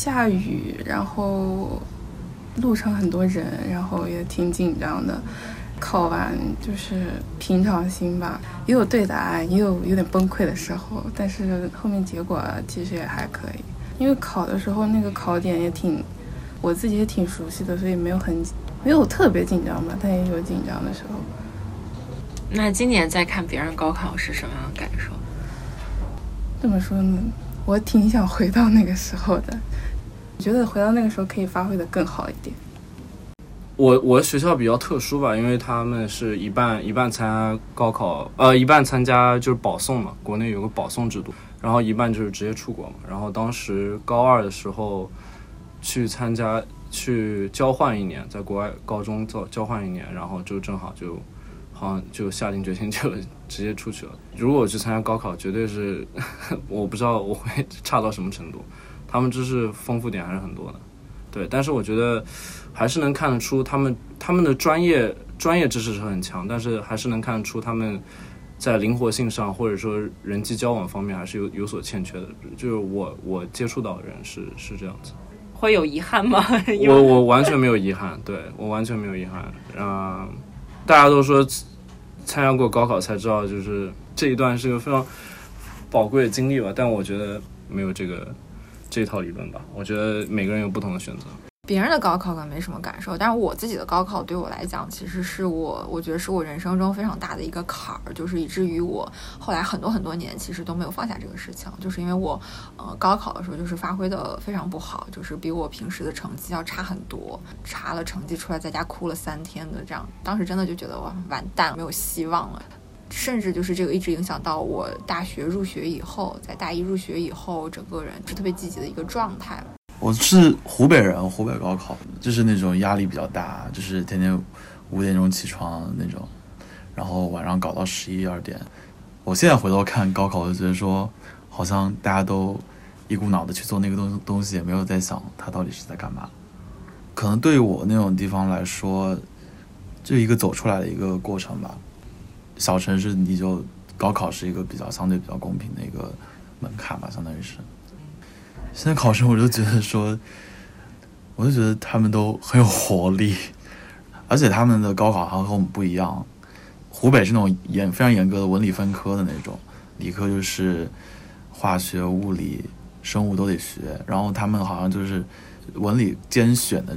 下雨，然后路上很多人，然后也挺紧张的。考完就是平常心吧，也有对答案，也有有点崩溃的时候，但是后面结果其实也还可以。因为考的时候那个考点也挺，我自己也挺熟悉的，所以没有很没有特别紧张吧，但也有紧张的时候。那今年再看别人高考是什么样的感受？怎么说呢？我挺想回到那个时候的，我觉得回到那个时候可以发挥的更好一点。我我学校比较特殊吧，因为他们是一半一半参加高考，呃，一半参加就是保送嘛，国内有个保送制度，然后一半就是直接出国嘛。然后当时高二的时候去参加去交换一年，在国外高中做交换一年，然后就正好就好像就下定决心就直接出去了。如果我去参加高考，绝对是 我不知道我会差到什么程度。他们知识丰富点还是很多的，对，但是我觉得。还是能看得出他们他们的专业专业知识是很强，但是还是能看得出他们在灵活性上或者说人际交往方面还是有有所欠缺的。就是我我接触到的人是是这样子，会有遗憾吗？我我完全没有遗憾，对我完全没有遗憾。啊，大家都说参加过高考才知道，就是这一段是个非常宝贵的经历吧。但我觉得没有这个这套理论吧。我觉得每个人有不同的选择。别人的高考可能没什么感受，但是我自己的高考对我来讲，其实是我我觉得是我人生中非常大的一个坎儿，就是以至于我后来很多很多年其实都没有放下这个事情，就是因为我呃高考的时候就是发挥的非常不好，就是比我平时的成绩要差很多，查了成绩出来在家哭了三天的这样，当时真的就觉得哇完蛋没有希望了，甚至就是这个一直影响到我大学入学以后，在大一入学以后，整个人是特别积极的一个状态。我是湖北人，湖北高考就是那种压力比较大，就是天天五点钟起床那种，然后晚上搞到十一二点。我现在回头看高考，就觉得说，好像大家都一股脑的去做那个东东西，也没有在想他到底是在干嘛。可能对于我那种地方来说，就一个走出来的一个过程吧。小城市你就高考是一个比较相对比较公平的一个门槛吧，相当于是。现在考生，我就觉得说，我就觉得他们都很有活力，而且他们的高考还和我们不一样。湖北是那种严非常严格的文理分科的那种，理科就是化学、物理、生物都得学，然后他们好像就是文理兼选的。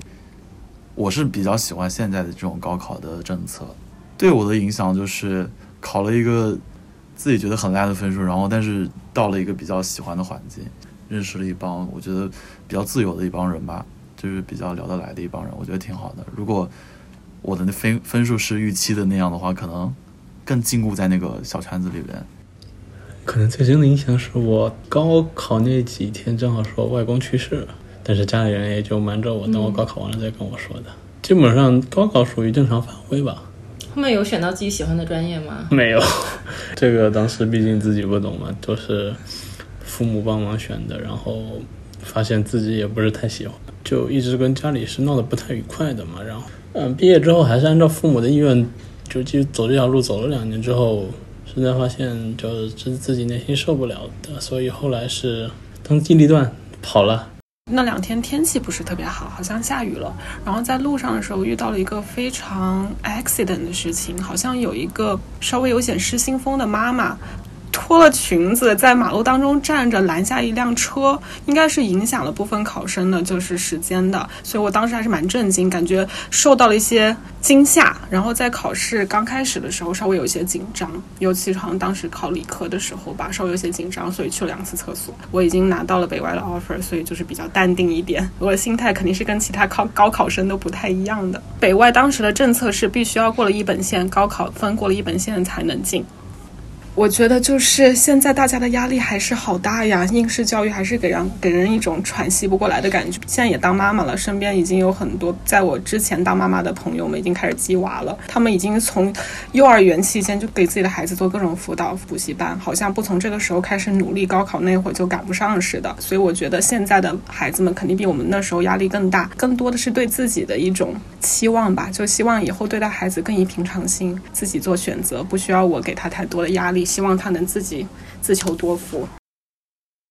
我是比较喜欢现在的这种高考的政策，对我的影响就是考了一个自己觉得很烂的分数，然后但是到了一个比较喜欢的环境。认识了一帮我觉得比较自由的一帮人吧，就是比较聊得来的一帮人，我觉得挺好的。如果我的那分分数是预期的那样的话，可能更禁锢在那个小圈子里边。可能最深的影响是我高考那几天正好是我外公去世了，但是家里人也就瞒着我，等我高考完了再跟我说的。基本上高考属于正常发挥吧。他们有选到自己喜欢的专业吗？没有，这个当时毕竟自己不懂嘛，都是。父母帮忙选的，然后发现自己也不是太喜欢，就一直跟家里是闹得不太愉快的嘛。然后，嗯，毕业之后还是按照父母的意愿，就继续走这条路，走了两年之后，实在发现就是自己内心受不了的，所以后来是当机立断跑了。那两天天气不是特别好，好像下雨了。然后在路上的时候遇到了一个非常 accident 的事情，好像有一个稍微有点失心疯的妈妈。脱了裙子在马路当中站着拦下一辆车，应该是影响了部分考生的，就是时间的，所以我当时还是蛮震惊，感觉受到了一些惊吓。然后在考试刚开始的时候稍微有一些紧张，尤其好像当时考理科的时候吧，稍微有些紧张，所以去了两次厕所。我已经拿到了北外的 offer，所以就是比较淡定一点。我的心态肯定是跟其他考高考生都不太一样的。北外当时的政策是必须要过了一本线，高考分过了一本线才能进。我觉得就是现在大家的压力还是好大呀，应试教育还是给人给人一种喘息不过来的感觉。现在也当妈妈了，身边已经有很多在我之前当妈妈的朋友们已经开始鸡娃了，他们已经从幼儿园期间就给自己的孩子做各种辅导补习班，好像不从这个时候开始努力，高考那会儿就赶不上似的。所以我觉得现在的孩子们肯定比我们那时候压力更大，更多的是对自己的一种期望吧，就希望以后对待孩子更以平常心，自己做选择，不需要我给他太多的压力。希望他能自己自求多福。